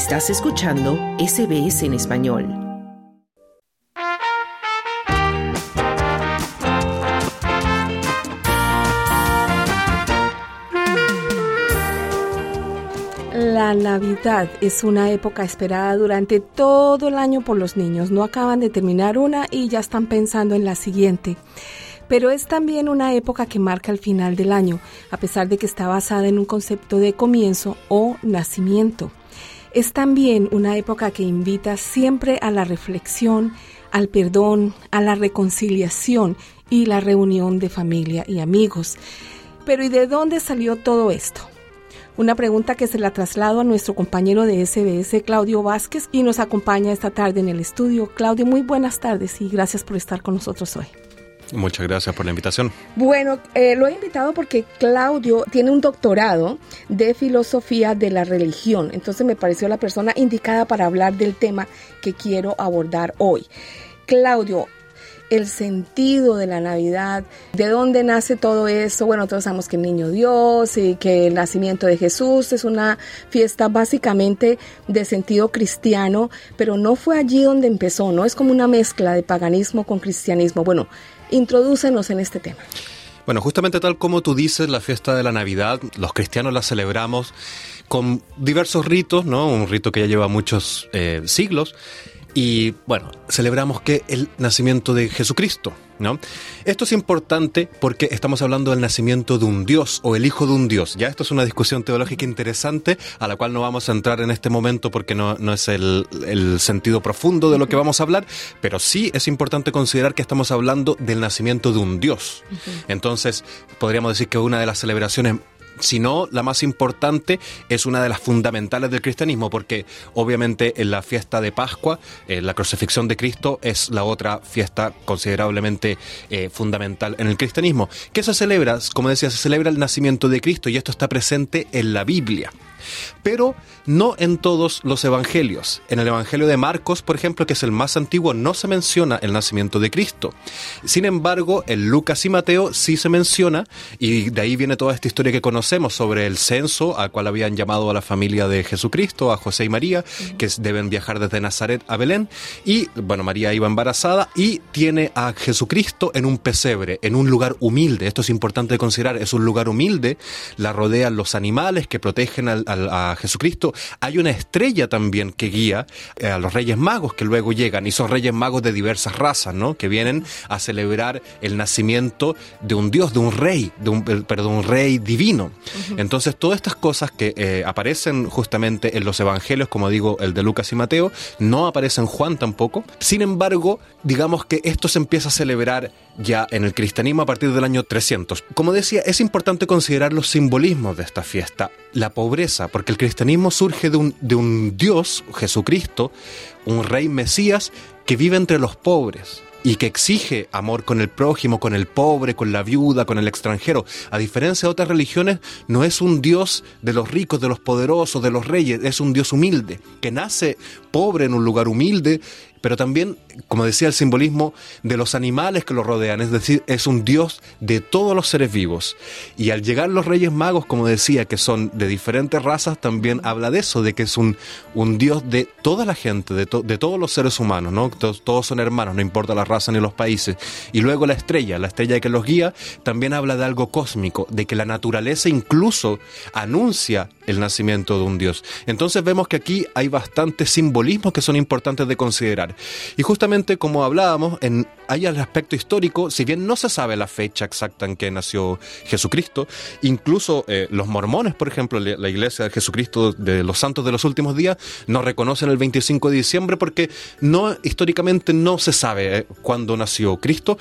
Estás escuchando SBS en español. La Navidad es una época esperada durante todo el año por los niños. No acaban de terminar una y ya están pensando en la siguiente pero es también una época que marca el final del año, a pesar de que está basada en un concepto de comienzo o nacimiento. Es también una época que invita siempre a la reflexión, al perdón, a la reconciliación y la reunión de familia y amigos. Pero ¿y de dónde salió todo esto? Una pregunta que se la traslado a nuestro compañero de SBS, Claudio Vázquez, y nos acompaña esta tarde en el estudio. Claudio, muy buenas tardes y gracias por estar con nosotros hoy. Muchas gracias por la invitación. Bueno, eh, lo he invitado porque Claudio tiene un doctorado de filosofía de la religión, entonces me pareció la persona indicada para hablar del tema que quiero abordar hoy. Claudio, el sentido de la Navidad, de dónde nace todo eso. Bueno, todos sabemos que el niño Dios y que el nacimiento de Jesús es una fiesta básicamente de sentido cristiano, pero no fue allí donde empezó, ¿no? Es como una mezcla de paganismo con cristianismo. Bueno, Introdúcenos en este tema. Bueno, justamente tal como tú dices, la fiesta de la Navidad, los cristianos la celebramos con diversos ritos, ¿no? Un rito que ya lleva muchos eh, siglos. Y bueno, celebramos que el nacimiento de Jesucristo, ¿no? Esto es importante porque estamos hablando del nacimiento de un Dios o el Hijo de un Dios. Ya esto es una discusión teológica interesante a la cual no vamos a entrar en este momento porque no, no es el, el sentido profundo de lo que vamos a hablar, pero sí es importante considerar que estamos hablando del nacimiento de un Dios. Entonces, podríamos decir que una de las celebraciones si no la más importante, es una de las fundamentales del cristianismo, porque obviamente en la fiesta de Pascua, eh, la crucifixión de Cristo es la otra fiesta considerablemente eh, fundamental en el cristianismo. ¿Qué se celebra? Como decía, se celebra el nacimiento de Cristo y esto está presente en la Biblia pero no en todos los evangelios. En el Evangelio de Marcos, por ejemplo, que es el más antiguo, no se menciona el nacimiento de Cristo. Sin embargo, en Lucas y Mateo sí se menciona, y de ahí viene toda esta historia que conocemos sobre el censo al cual habían llamado a la familia de Jesucristo, a José y María, que deben viajar desde Nazaret a Belén, y bueno, María iba embarazada y tiene a Jesucristo en un pesebre, en un lugar humilde. Esto es importante considerar, es un lugar humilde, la rodean los animales que protegen al, a Jesucristo, hay una estrella también que guía eh, a los Reyes Magos que luego llegan, y son Reyes Magos de diversas razas, ¿no? Que vienen a celebrar el nacimiento de un Dios, de un rey, de un, perdón, un rey divino. Entonces, todas estas cosas que eh, aparecen justamente en los evangelios, como digo, el de Lucas y Mateo, no aparecen en Juan tampoco. Sin embargo, digamos que esto se empieza a celebrar ya en el cristianismo a partir del año 300. Como decía, es importante considerar los simbolismos de esta fiesta. La pobreza, porque el cristianismo surge de un, de un Dios, Jesucristo, un rey Mesías, que vive entre los pobres y que exige amor con el prójimo, con el pobre, con la viuda, con el extranjero. A diferencia de otras religiones, no es un Dios de los ricos, de los poderosos, de los reyes, es un Dios humilde, que nace pobre en un lugar humilde pero también, como decía el simbolismo, de los animales que lo rodean, es decir, es un Dios de todos los seres vivos. Y al llegar los Reyes Magos, como decía, que son de diferentes razas, también habla de eso, de que es un, un Dios de toda la gente, de, de todos los seres humanos, ¿no? Todos, todos, son hermanos, no importa la raza ni los países. Y luego la estrella, la estrella que los guía, también habla de algo cósmico, de que la naturaleza incluso anuncia el nacimiento de un Dios. Entonces vemos que aquí hay bastantes simbolismos que son importantes de considerar. Y justamente como hablábamos, en, hay el aspecto histórico, si bien no se sabe la fecha exacta en que nació Jesucristo, incluso eh, los mormones, por ejemplo, la iglesia de Jesucristo de los santos de los últimos días, no reconocen el 25 de diciembre porque no históricamente no se sabe eh, cuándo nació Cristo,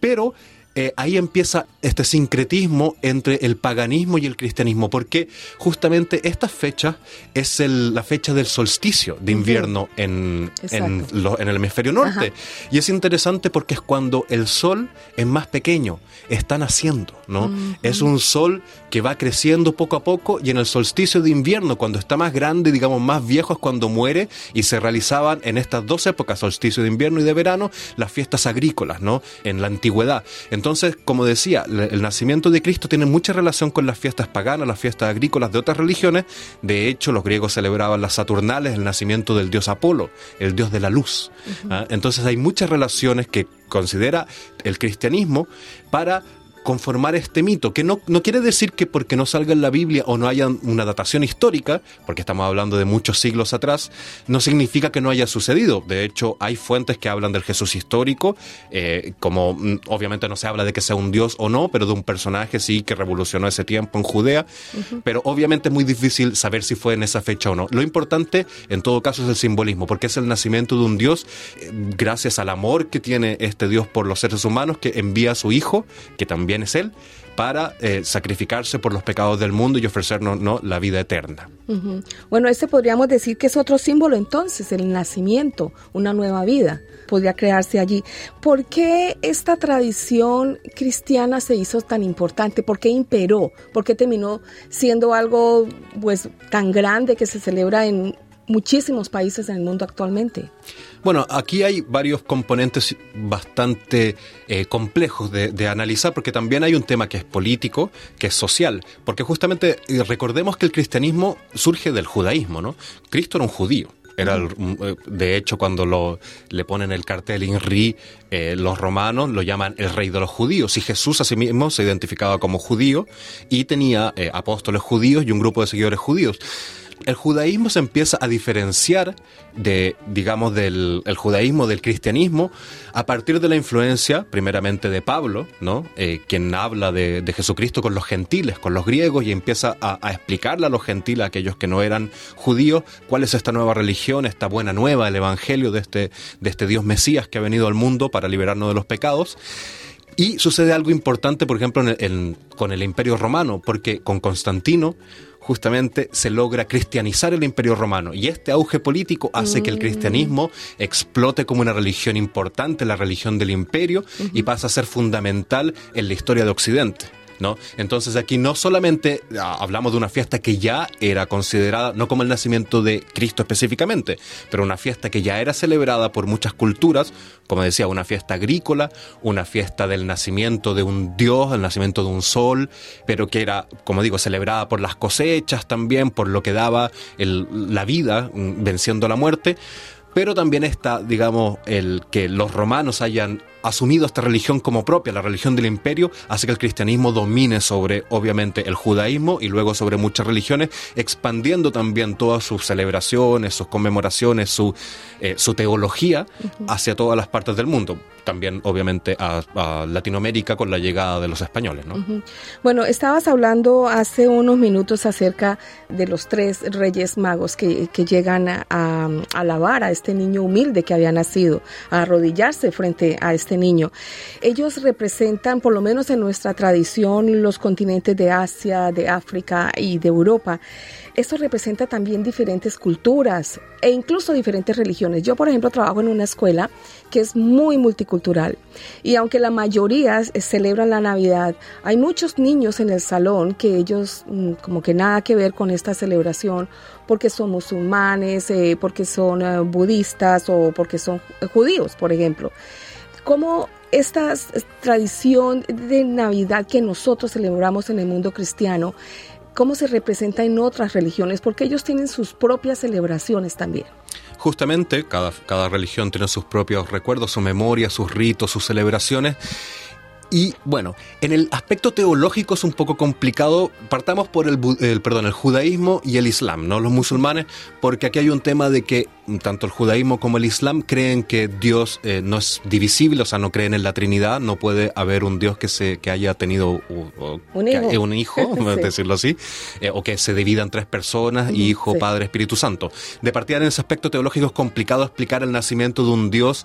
pero eh, ahí empieza este sincretismo entre el paganismo y el cristianismo, porque justamente esta fecha es la fecha del solsticio de invierno en, en, el hemisferio norte. Y es interesante porque es cuando el sol es más pequeño, está naciendo, ¿no? Es un sol que va creciendo poco a poco y en el solsticio de invierno, cuando está más grande, digamos más viejo, es cuando muere y se realizaban en estas dos épocas, solsticio de invierno y de verano, las fiestas agrícolas, ¿no? En la antigüedad. Entonces, Entonces, como decía, el nacimiento de Cristo tiene mucha relación con las fiestas paganas, las fiestas agrícolas de otras religiones. De hecho, los griegos celebraban las Saturnales, el nacimiento del dios Apolo, el dios de la luz. ¿ah? Entonces, hay muchas relaciones que considera el cristianismo para conformar este mito, que no, no quiere decir que porque no salga en la Biblia o no haya una datación histórica, porque estamos hablando de muchos siglos atrás, no significa que no haya sucedido. De hecho, hay fuentes que hablan del Jesús histórico, eh, como mm, obviamente no se habla de que sea un dios o no, pero de un personaje sí que revolucionó ese tiempo en Judea, pero obviamente es muy difícil saber si fue en esa fecha o no. Lo importante, en todo caso, es el simbolismo, porque es el nacimiento de un dios eh, gracias al amor que tiene este dios por los seres humanos, que envía a su hijo, que también es Él, para eh, sacrificarse por los pecados del mundo y ofrecernos ¿no? la vida eterna. Bueno, este podríamos decir que es otro símbolo entonces, el nacimiento, una nueva vida podría crearse allí. ¿Por qué esta tradición cristiana se hizo tan importante? ¿Por qué imperó? ¿Por qué terminó siendo algo pues tan grande que se celebra en muchísimos países en el mundo actualmente? Bueno, aquí hay varios componentes bastante eh, complejos de, analizar, porque también hay un tema que es político, que es social, porque justamente eh, recordemos que el cristianismo surge del judaísmo, ¿no? Cristo era un judío. Era eh, de hecho, cuando lo, le ponen el cartel INRI, los romanos lo llaman el rey de los judíos. Y Jesús a sí mismo se identificaba como judío y tenía apóstoles judíos y un grupo de seguidores judíos el judaísmo se empieza a diferenciar de, digamos, del judaísmo, del cristianismo, a partir de la influencia, primeramente de Pablo, ¿no? Eh, quien habla de, Jesucristo con los gentiles, con los griegos, y empieza a, explicarle a los gentiles, a aquellos que no eran judíos, cuál es esta nueva religión, esta buena nueva, el evangelio de este, de este Dios Mesías que ha venido al mundo para liberarnos de los pecados. Y sucede algo importante, por ejemplo, con el Imperio Romano, porque con Constantino justamente se logra cristianizar el imperio romano y este auge político hace que el mm. cristianismo explote como una religión importante, la religión del imperio, y pasa a ser fundamental en la historia de Occidente. ¿No? Entonces aquí no solamente ah, hablamos de una fiesta que ya era considerada, no como el nacimiento de Cristo específicamente, pero una fiesta que ya era celebrada por muchas culturas, como decía, una fiesta agrícola, una fiesta del nacimiento de un dios, el nacimiento de un sol, pero que era, como digo, celebrada por las cosechas también, por lo que daba la vida mm, venciendo la muerte pero también está, digamos, el que los romanos hayan asumido esta religión como propia, la religión del imperio, hace que el cristianismo domine sobre, obviamente, el judaísmo y luego sobre muchas religiones, expandiendo también todas sus celebraciones, sus conmemoraciones, su, eh, su teología hacia todas las partes del mundo. También, obviamente, a, Latinoamérica con la llegada de los españoles. ¿no? Bueno, estabas hablando hace unos minutos acerca de los tres reyes magos que, que llegan a, a alabar a este niño humilde que había nacido, a arrodillarse frente a este niño. Ellos representan, por lo menos en nuestra tradición, los continentes de Asia, de África y de Europa. Esto representa también diferentes culturas e incluso diferentes religiones. Yo, por ejemplo, trabajo en una escuela que es muy multicultural y aunque la mayoría celebran la Navidad, hay muchos niños en el salón que ellos mm, como que nada que ver con esta celebración porque son musulmanes, eh, porque son eh, budistas o porque son judíos, por ejemplo cómo esta tradición de Navidad que nosotros celebramos en el mundo cristiano, cómo se representa en otras religiones, porque ellos tienen sus propias celebraciones también. Justamente, cada, religión tiene sus propios recuerdos, su memoria, sus ritos, sus celebraciones. Y bueno, en el aspecto teológico es un poco complicado. Partamos por el, perdón, el judaísmo y el islam, ¿no? Los musulmanes, porque aquí hay un tema de que tanto el judaísmo como el islam creen que Dios eh, no es divisible, o sea, no creen en la Trinidad, no puede haber un Dios que se que haya tenido un hijo, decirlo así, eh, o que se divida en tres personas, hijo, padre, Espíritu Santo. De partida en ese aspecto teológico es complicado explicar el nacimiento de un Dios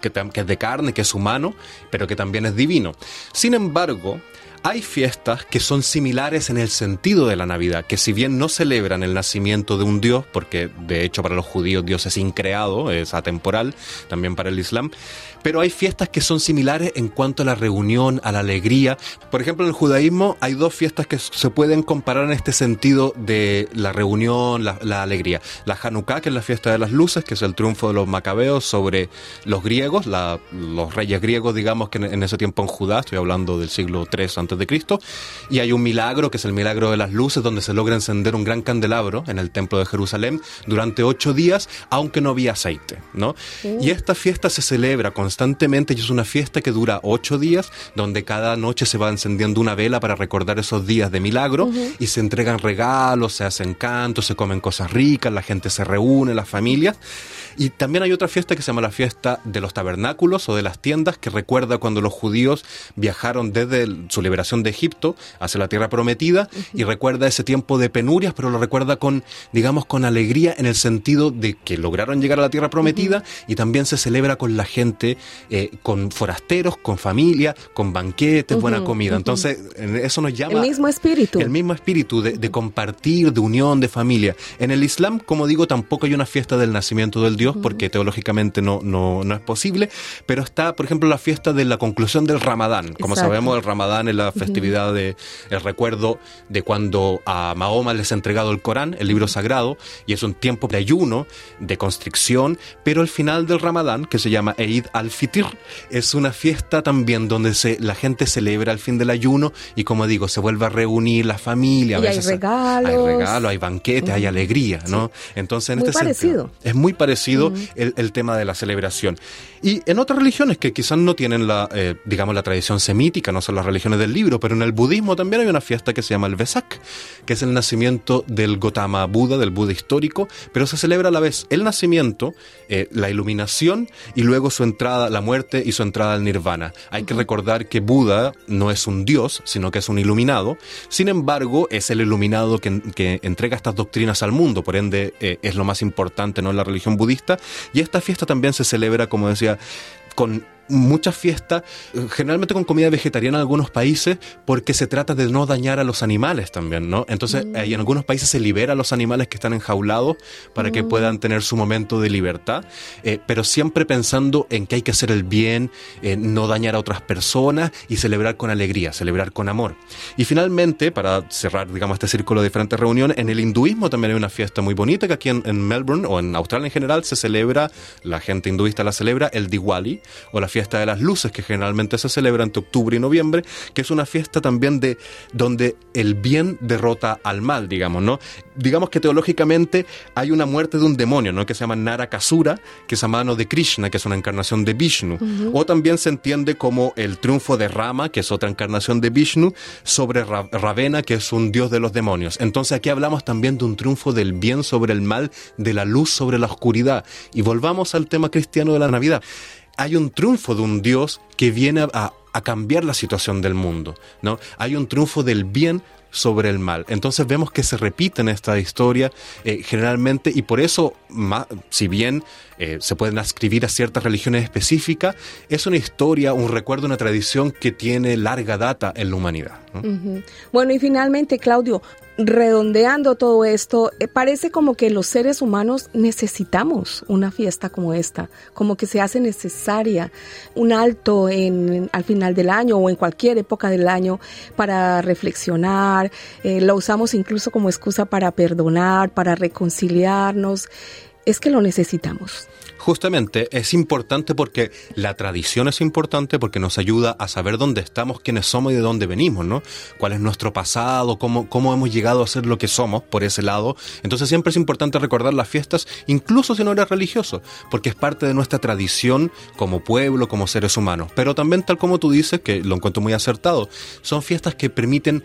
que, que es de carne, que es humano, pero que también es divino. Sin embargo, hay fiestas que son similares en el sentido de la Navidad, que si bien no celebran el nacimiento de un Dios, porque de hecho para los judíos Dios es increado, es atemporal, también para el Islam, pero hay fiestas que son similares en cuanto a la reunión, a la alegría. Por ejemplo, en el judaísmo hay dos fiestas que se pueden comparar en este sentido de la reunión, la, alegría. La Hanukkah, que es la fiesta de las luces, que es el triunfo de los macabeos sobre los griegos, los reyes griegos, digamos que en, ese tiempo en Judá, estoy hablando del siglo III antes de Cristo, y hay un milagro que es el milagro de las luces, donde se logra encender un gran candelabro en el templo de Jerusalén durante ocho días, aunque no había aceite, ¿no? Y esta fiesta se celebra con constantemente y es una fiesta que dura ocho días, donde cada noche se va encendiendo una vela para recordar esos días de milagro y se entregan regalos, se hacen cantos, se comen cosas ricas, la gente se reúne, las familias. Y también hay otra fiesta que se llama la fiesta de los tabernáculos o de las tiendas, que recuerda cuando los judíos viajaron desde su liberación de Egipto hacia la tierra prometida y recuerda ese tiempo de penurias, pero lo recuerda con, digamos, con alegría en el sentido de que lograron llegar a la tierra prometida y también se celebra con la gente eh, con forasteros, con familia, con banquetes, buena comida. Entonces, eso nos llama... El mismo espíritu. El mismo espíritu de, compartir, de unión, de familia. En el Islam, como digo, tampoco hay una fiesta del nacimiento del Dios, porque teológicamente no, no, no, es posible, pero está, por ejemplo, la fiesta de la conclusión del Ramadán. Como sabemos, el Ramadán es la festividad de el recuerdo de cuando a Mahoma les ha entregado el Corán, el libro sagrado, y es un tiempo de ayuno, de constricción, pero el final del Ramadán, que se llama Eid al Fitir es una fiesta también donde se, la gente celebra el fin del ayuno y como digo, se vuelve a reunir la familia. hay regalos. Hay regalos, hay banquetes, hay alegría, ¿no? Entonces, en muy este parecido. Sentido, es muy parecido el, tema de la celebración. Y en otras religiones que quizás no tienen la, eh, digamos, la tradición semítica, no son las religiones del libro, pero en el budismo también hay una fiesta que se llama el Vesak, que es el nacimiento del Gotama Buda, del Buda histórico, pero se celebra a la vez el nacimiento, eh, la iluminación y luego su entrada la muerte y su entrada al nirvana. Hay que recordar que Buda no es un dios, sino que es un iluminado. Sin embargo, es el iluminado que, entrega estas doctrinas al mundo, por ende eh, es lo más importante ¿no? en la religión budista. Y esta fiesta también se celebra, como decía, con muchas fiestas, generalmente con comida vegetariana en algunos países, porque se trata de no dañar a los animales también, ¿no? Entonces, mm. en algunos países se libera a los animales que están enjaulados para que mm. puedan tener su momento de libertad, eh, pero siempre pensando en que hay que hacer el bien, no dañar a otras personas y celebrar con alegría, celebrar con amor. Y finalmente, para cerrar, digamos, este círculo de diferentes reuniones, en el hinduismo también hay una fiesta muy bonita que aquí en, en Melbourne o en Australia en general se celebra, la gente hinduista la celebra, el Diwali o la fiesta de las luces, que generalmente se celebra entre octubre y noviembre, que es una fiesta también de donde el bien derrota al mal, digamos, ¿no? Digamos que teológicamente hay una muerte de un demonio, ¿no? Que se llama Narakasura, que es a mano de Krishna, que es una encarnación de Vishnu. O también se entiende como el triunfo de Rama, que es otra encarnación de Vishnu, sobre Ravena, que es un dios de los demonios. Entonces aquí hablamos también de un triunfo del bien sobre el mal, de la luz sobre la oscuridad. Y volvamos al tema cristiano de la Navidad hay un triunfo de un Dios que viene a, cambiar la situación del mundo, ¿no? Hay un triunfo del bien sobre el mal. Entonces vemos que se repite en esta historia eh, generalmente y por eso, si bien eh, se pueden ascribir a ciertas religiones específicas, es una historia, un recuerdo, una tradición que tiene larga data en la humanidad. Bueno, y finalmente, Claudio, redondeando todo esto, eh, parece como que los seres humanos necesitamos una fiesta como esta, como que se hace necesaria un alto en, al final del año o en cualquier época del año para reflexionar, eh, lo usamos incluso como excusa para perdonar, para reconciliarnos, es que lo necesitamos. Justamente es importante porque la tradición es importante porque nos ayuda a saber dónde estamos, quiénes somos y de dónde venimos, ¿no? Cuál es nuestro pasado, cómo, cómo hemos llegado a ser lo que somos por ese lado. Entonces siempre es importante recordar las fiestas, incluso si no eres religioso, porque es parte de nuestra tradición como pueblo, como seres humanos. Pero también, tal como tú dices, que lo encuentro muy acertado, son fiestas que permiten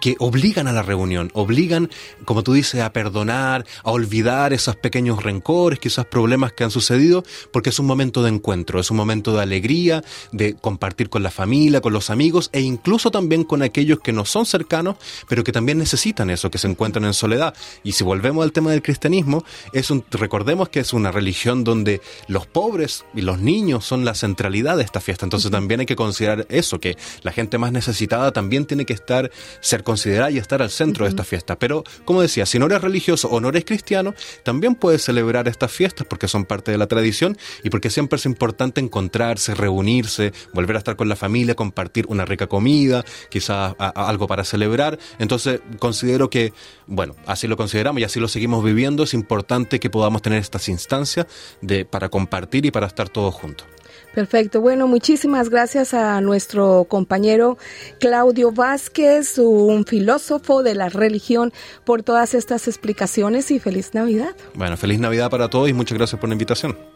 que obligan a la reunión, obligan, como tú dices, a perdonar, a olvidar esos pequeños rencores, quizás problemas que han sucedido, porque es un momento de encuentro, es un momento de alegría, de compartir con la familia, con los amigos e incluso también con aquellos que no son cercanos, pero que también necesitan eso, que se encuentran en soledad. Y si volvemos al tema del cristianismo, es un, recordemos que es una religión donde los pobres y los niños son la centralidad de esta fiesta. Entonces también hay que considerar eso, que la gente más necesitada también tiene que estar, ser considerada y estar al centro de esta fiesta. Pero, como decía, si no eres religioso o no eres cristiano, también puedes celebrar estas fiestas porque son parte de la tradición y porque siempre es importante encontrarse, reunirse, volver a estar con la familia, compartir una rica comida, quizás algo para celebrar. Entonces, considero que, bueno, así lo consideramos y así lo seguimos viviendo. Es importante que podamos tener estas instancias de, para compartir y para estar todos juntos. Perfecto. Bueno, muchísimas gracias a nuestro compañero Claudio Vázquez, un filósofo de la religión, por todas estas explicaciones y feliz Navidad. Bueno, feliz Navidad para todos y muchas gracias por la invitación.